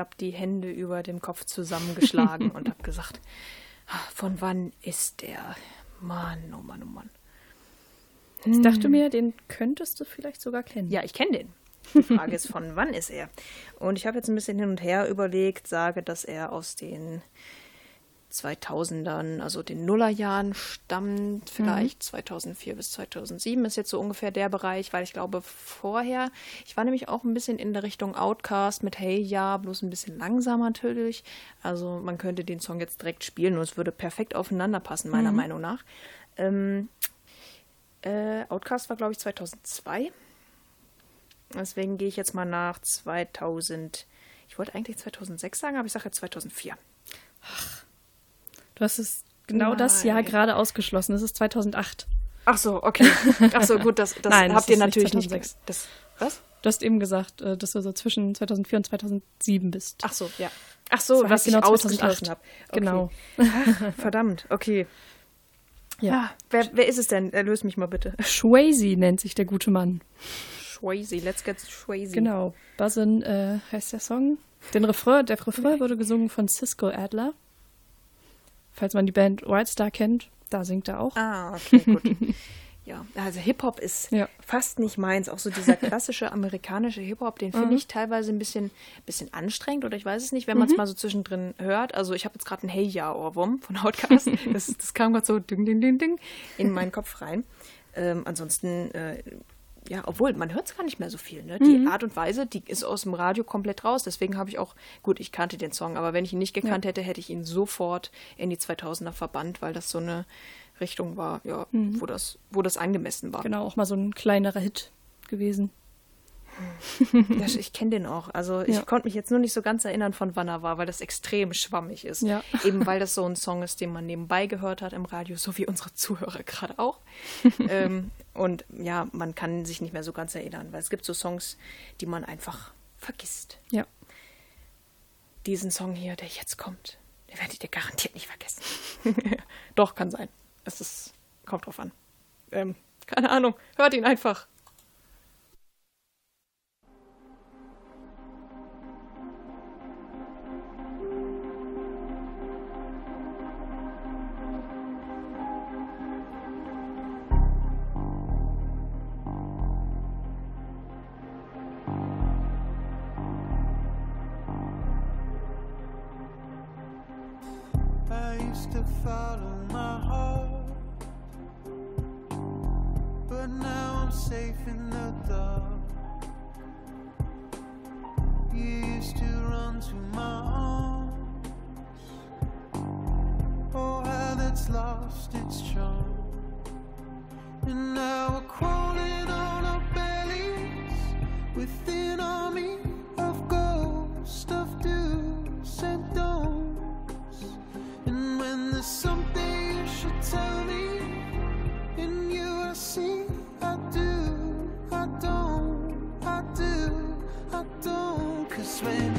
habe die Hände über dem Kopf zusammengeschlagen und habe gesagt, "Ah, von wann ist der? Mann, oh Mann, oh Mann. Ich dachte mir, den könntest du vielleicht sogar kennen. Ja, ich kenne den. Die Frage ist, von wann ist er? Und ich habe jetzt ein bisschen hin und her überlegt, sage, dass er aus den 2000ern, also den Nullerjahren stammt, vielleicht 2004 bis 2007 ist jetzt so ungefähr der Bereich, weil ich glaube vorher, ich war nämlich auch ein bisschen in der Richtung Outcast mit Hey Ja, bloß ein bisschen langsamer natürlich. Also man könnte den Song jetzt direkt spielen und es würde perfekt aufeinander passen, meiner Meinung nach. Ähm, äh, Outcast war, glaube ich, 2002. Deswegen gehe ich jetzt mal nach 2000. Ich wollte eigentlich 2006 sagen, aber ich sage jetzt 2004. Du hast es genau das Jahr Nein. gerade ausgeschlossen. Es ist 2008. Ach so, okay. Ach so, gut, das, das Nein, das habt ihr ist nicht natürlich nicht. 2006. ge- Das, was? Du hast eben gesagt, äh, dass du so zwischen 2004 und 2007 bist. Ach so, ja. Ach so, Das was genau ich ausgeschlossen 2008. habe. Genau. Verdammt, okay. Ja. Ah, wer, wer ist es denn? Erlöse mich mal bitte. Swayze nennt sich der gute Mann. Swayze, let's get Swayze. Genau. Buzzin äh, heißt der Song. Den Refrain, der Refrain wurde gesungen von Cisco Adler. Falls man die Band White Star kennt, da singt er auch. Ah, okay, gut. Ja, also Hip-Hop ist Ja. fast nicht meins. Auch so dieser klassische amerikanische Hip-Hop, den finde ich teilweise ein bisschen, bisschen anstrengend oder ich weiß es nicht, wenn man es mal so zwischendrin hört. Also ich habe jetzt gerade einen Hey Ja Ohrwurm von Outcast. Das, das kam gerade so ding, ding, ding, ding in meinen Kopf rein. Ähm, ansonsten, äh, ja, obwohl man hört es gar nicht mehr so viel. Ne? Die Art und Weise, die ist aus dem Radio komplett raus. Deswegen habe ich auch, gut, ich kannte den Song, aber wenn ich ihn nicht gekannt hätte, hätte ich ihn sofort in die 2000er verbannt, weil das so eine Richtung war, ja, wo, das, wo das angemessen war. Genau, auch mal so ein kleinerer Hit gewesen. Ja, ich kenne den auch. Also ich Ja. konnte mich jetzt nur nicht so ganz erinnern, von wann er war, weil das extrem schwammig ist. Ja. Eben weil das so ein Song ist, den man nebenbei gehört hat im Radio, so wie unsere Zuhörer gerade auch. ähm, und ja, man kann sich nicht mehr so ganz erinnern, weil es gibt so Songs, die man einfach vergisst. Ja. Diesen Song hier, der jetzt kommt, den werdet ihr garantiert nicht vergessen. Doch, kann sein. Es ist, kommt drauf an. Ähm, keine Ahnung, hört ihn einfach. Follow my heart, but now I'm safe in the dark. You used to run to my arms, oh how that's lost its charm. And now we're crawling on our bellies within Christmas.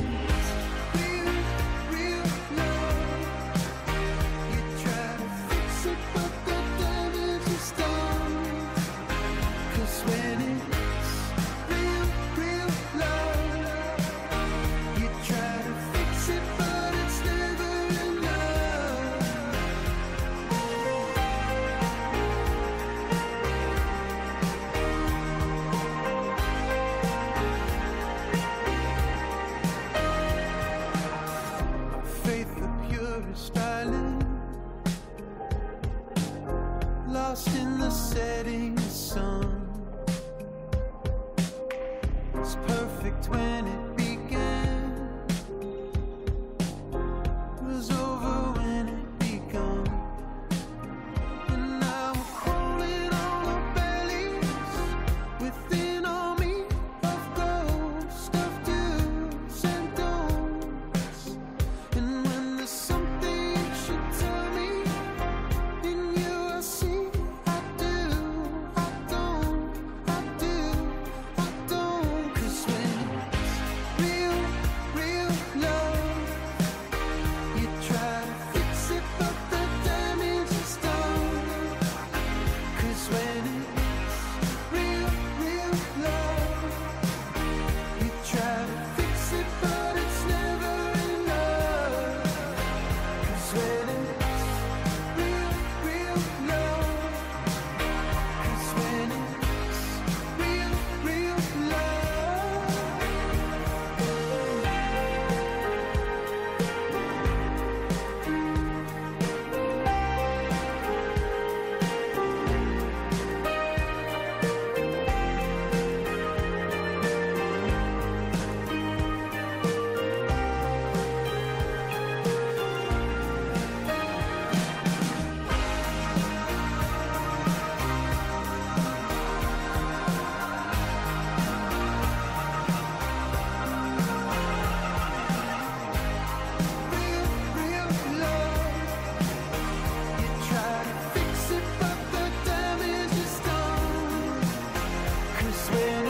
swim.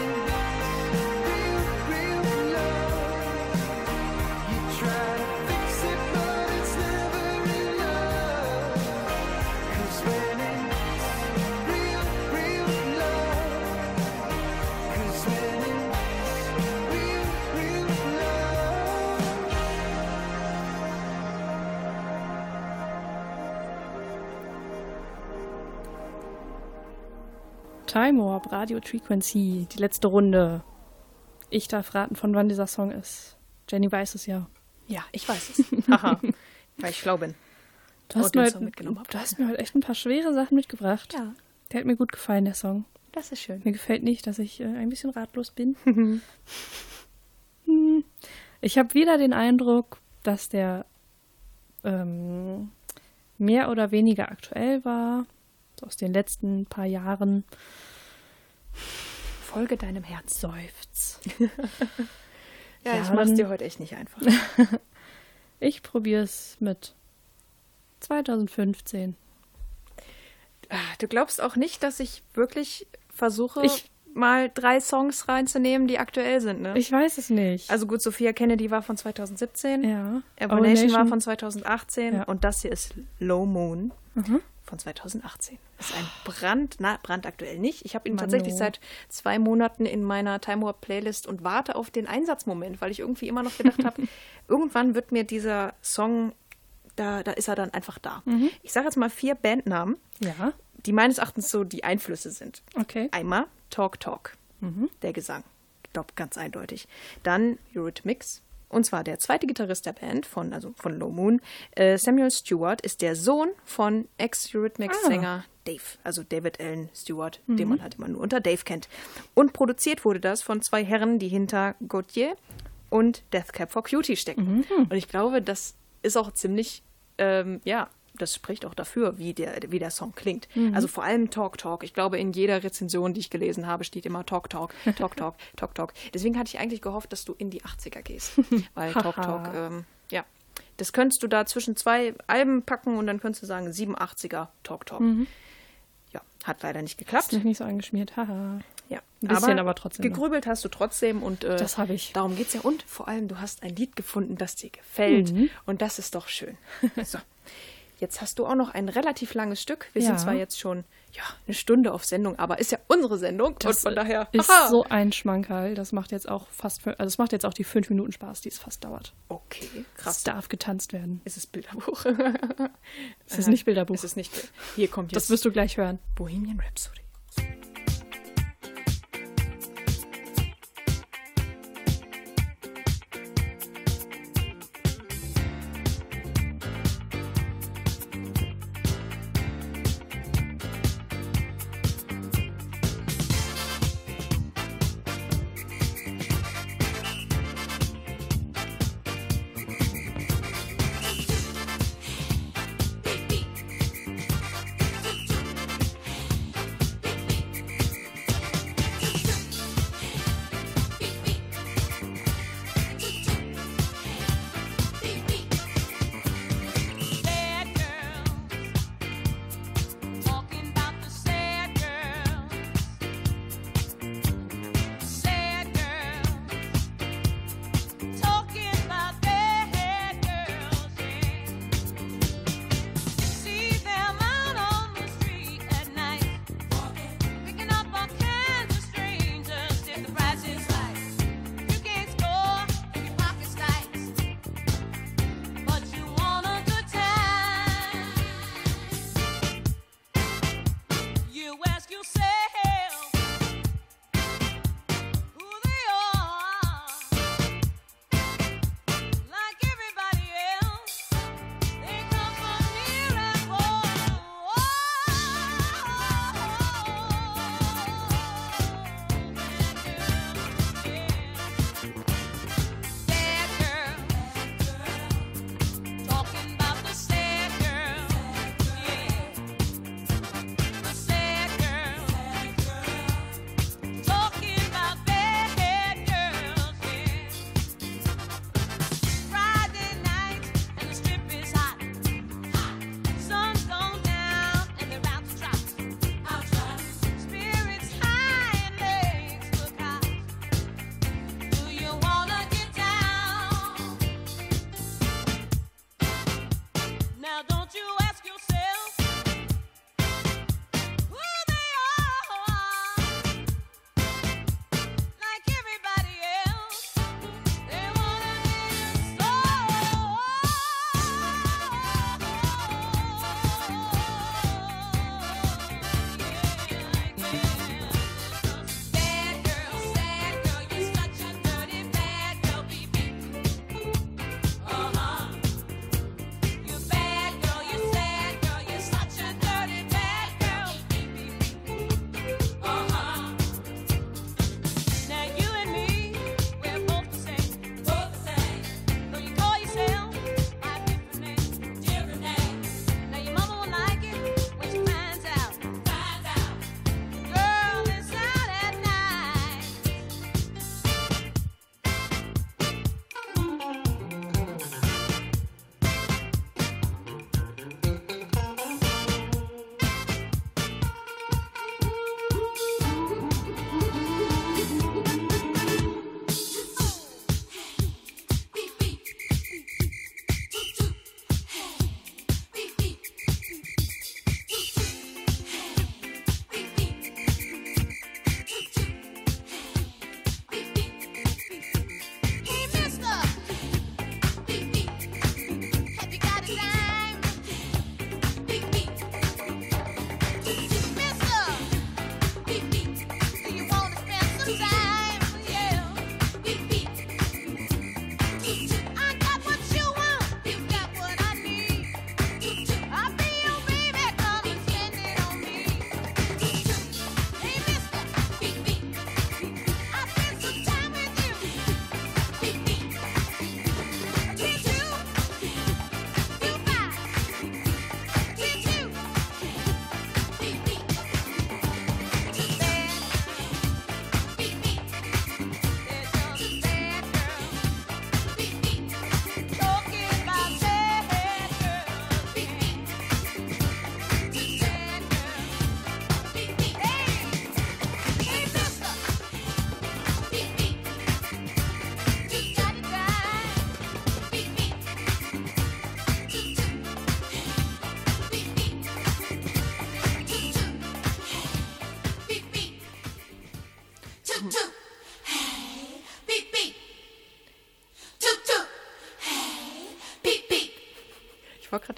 Time Warp, Radio Frequency, die letzte Runde. Ich darf raten, von wann dieser Song ist. Jenny weiß es ja. Ja, ich weiß es. Haha. Weil ich schlau bin. Du hast, mir heute, du hast mir heute echt ein paar schwere Sachen mitgebracht. Ja, Der hat mir gut gefallen, der Song. das ist schön. Mir gefällt nicht, dass ich äh, ein bisschen ratlos bin. Hm. ich habe wieder den Eindruck, dass der ähm, mehr oder weniger aktuell war, aus den letzten paar Jahren. Folge deinem Herz. Seufz. Ja, Ja, ich mach's dir heute echt nicht einfach. Ich probiere es mit 2015. Ah, Du glaubst auch nicht, dass ich wirklich versuche, Ich- mal drei Songs reinzunehmen, die aktuell sind, ne? Ich weiß es nicht. also gut, Sophia Kennedy war von 2017, ja. Abomination war von 2018 Ja. und das hier ist Low Moon Mhm. Von 2018. Ist ein Brand, na, brandaktuell nicht. Ich habe ihn Mano. tatsächlich seit zwei Monaten in meiner Time Warp Playlist und warte auf den Einsatzmoment, weil ich irgendwie immer noch gedacht habe, irgendwann wird mir dieser Song, da, da ist er dann einfach da. Mhm. Ich sage jetzt mal vier Bandnamen, Ja, die meines Erachtens so die Einflüsse sind. okay. Einmal Talk Talk, der Gesang. Ich glaube, ganz eindeutig. Dann Eurythmics. Und zwar der zweite Gitarrist der Band, von, also von Low Moon, äh, Samuel Stewart, ist der Sohn von Ex-Eurythmics-Sänger Dave, also David Allen Stewart, den man halt immer nur unter Dave kennt. Und produziert wurde das von zwei Herren, die hinter Gautier und Death Cab for Cutie stecken. Und ich glaube, das ist auch ziemlich, ähm, ja, das spricht auch dafür, wie der, wie der Song klingt. Also vor allem Talk Talk. Ich glaube, in jeder Rezension, die ich gelesen habe, steht immer Talk Talk, Talk Talk, Talk Talk. Deswegen hatte ich eigentlich gehofft, dass du in die 80er gehst. Weil Talk Talk, ähm, ja, das könntest du da zwischen zwei Alben packen und dann könntest du sagen 87er Talk Talk. Ja, hat leider nicht geklappt. Noch nicht so angeschmiert. Haha. Ja, Ein bisschen, aber trotzdem noch. Gegrübelt hast du trotzdem und äh, Das habe ich. Darum geht's ja. Und vor allem, du hast ein Lied gefunden, das dir gefällt. Mhm. Und das ist doch schön. so. Jetzt hast du auch noch ein relativ langes Stück. Wir Ja. sind zwar jetzt schon ja, eine Stunde auf Sendung, aber ist ja unsere Sendung. und von daher ist haha. so ein Schmankerl. Das macht jetzt auch fast, also es macht jetzt auch die fünf Minuten Spaß, die es fast dauert. Okay, Es krass. darf getanzt werden. Ist es Bilderbuch? Es ist nicht Bilderbuch. Es ist nicht. Hier kommt das jetzt wirst du gleich hören. Bohemian Rhapsody. you say.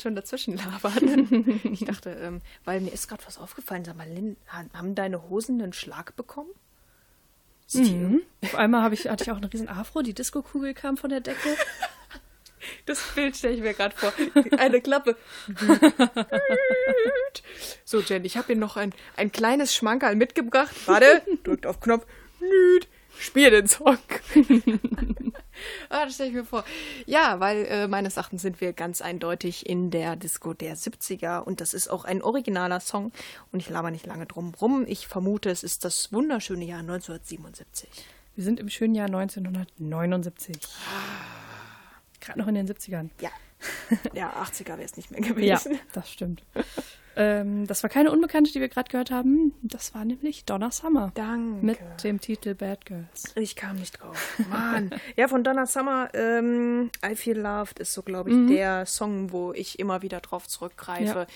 Schon dazwischen labern. Ich dachte, ähm, weil mir ist gerade was aufgefallen. Sag mal, Lynn, ha- haben deine Hosen einen Schlag bekommen? Mhm. Auf einmal ich, hatte ich auch einen riesen Afro, die Disco-Kugel kam von der Decke. Das Bild stelle ich mir gerade vor. Eine Klappe. so, Jen, ich habe hier noch ein, ein kleines Schmankerl mitgebracht. Warte, drückt auf Knopf. Nüt. Spiel den Song. Ah, das stelle ich mir vor. Ja, weil äh, meines Erachtens sind wir ganz eindeutig in der Disco der 70er und das ist auch ein originaler Song und ich laber nicht lange drum rum. Ich vermute, es ist das wunderschöne Jahr 1977. Wir sind im schönen Jahr 1979. Gerade noch in den 70ern. Ja. Ja, 80er wäre es nicht mehr Ja, gewesen. das stimmt. ähm, das war keine Unbekannte, die wir gerade gehört haben. Das war nämlich Donna Summer. Danke. Mit dem Titel Bad Girls. Ich kam nicht drauf. Mann. ja, von Donna Summer, ähm, I Feel Loved ist so, glaube ich, der Song, wo ich immer wieder drauf zurückgreife.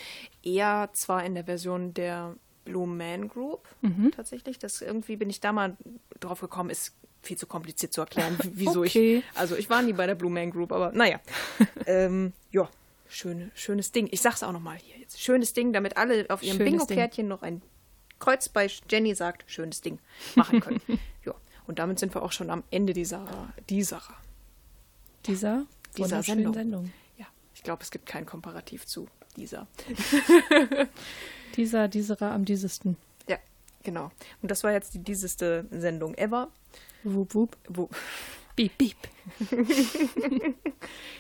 Eher zwar in der Version der Blue Man Group, tatsächlich. Das irgendwie bin ich da mal drauf gekommen, ist viel zu kompliziert zu erklären, wieso Okay. ich. Also ich war nie bei der Blue Man Group, aber naja. ähm, ja, schöne, schönes Ding. Ich sag's auch nochmal hier jetzt. Schönes Ding, damit alle auf ihrem Bingo-Kärtchen noch ein Kreuz bei Jenny sagt, schönes Ding machen können. ja, und damit sind wir auch schon am Ende dieser, dieser, Dieser, Dieser Sendung. Sendung. ja, ich glaube, es gibt kein Komparativ zu dieser. Dieser, dieser am diesesten. Ja, genau. Und das war jetzt die dieseste Sendung ever. Wup, wup. Wo, Piep, piep.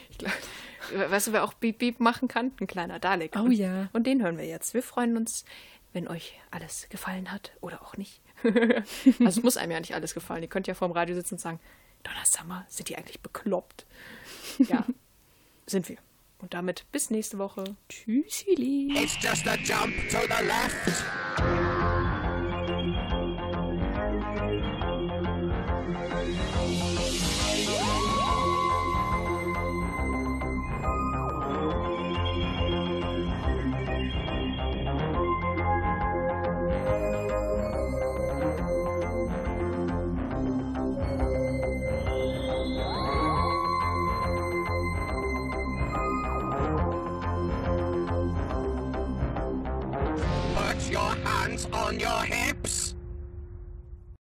ich glaub, weißt du, wer auch Beep Beep machen kann? Ein kleiner Dalek. Oh ja. Und den hören wir jetzt. Wir freuen uns, wenn euch alles gefallen hat oder auch nicht. also es muss einem ja nicht alles gefallen. Ihr könnt ja vorm Radio sitzen und sagen, Donna Summer, sind die eigentlich bekloppt? Ja, sind wir. Und damit bis nächste Woche. Tschüssili. It's just a jump to the left.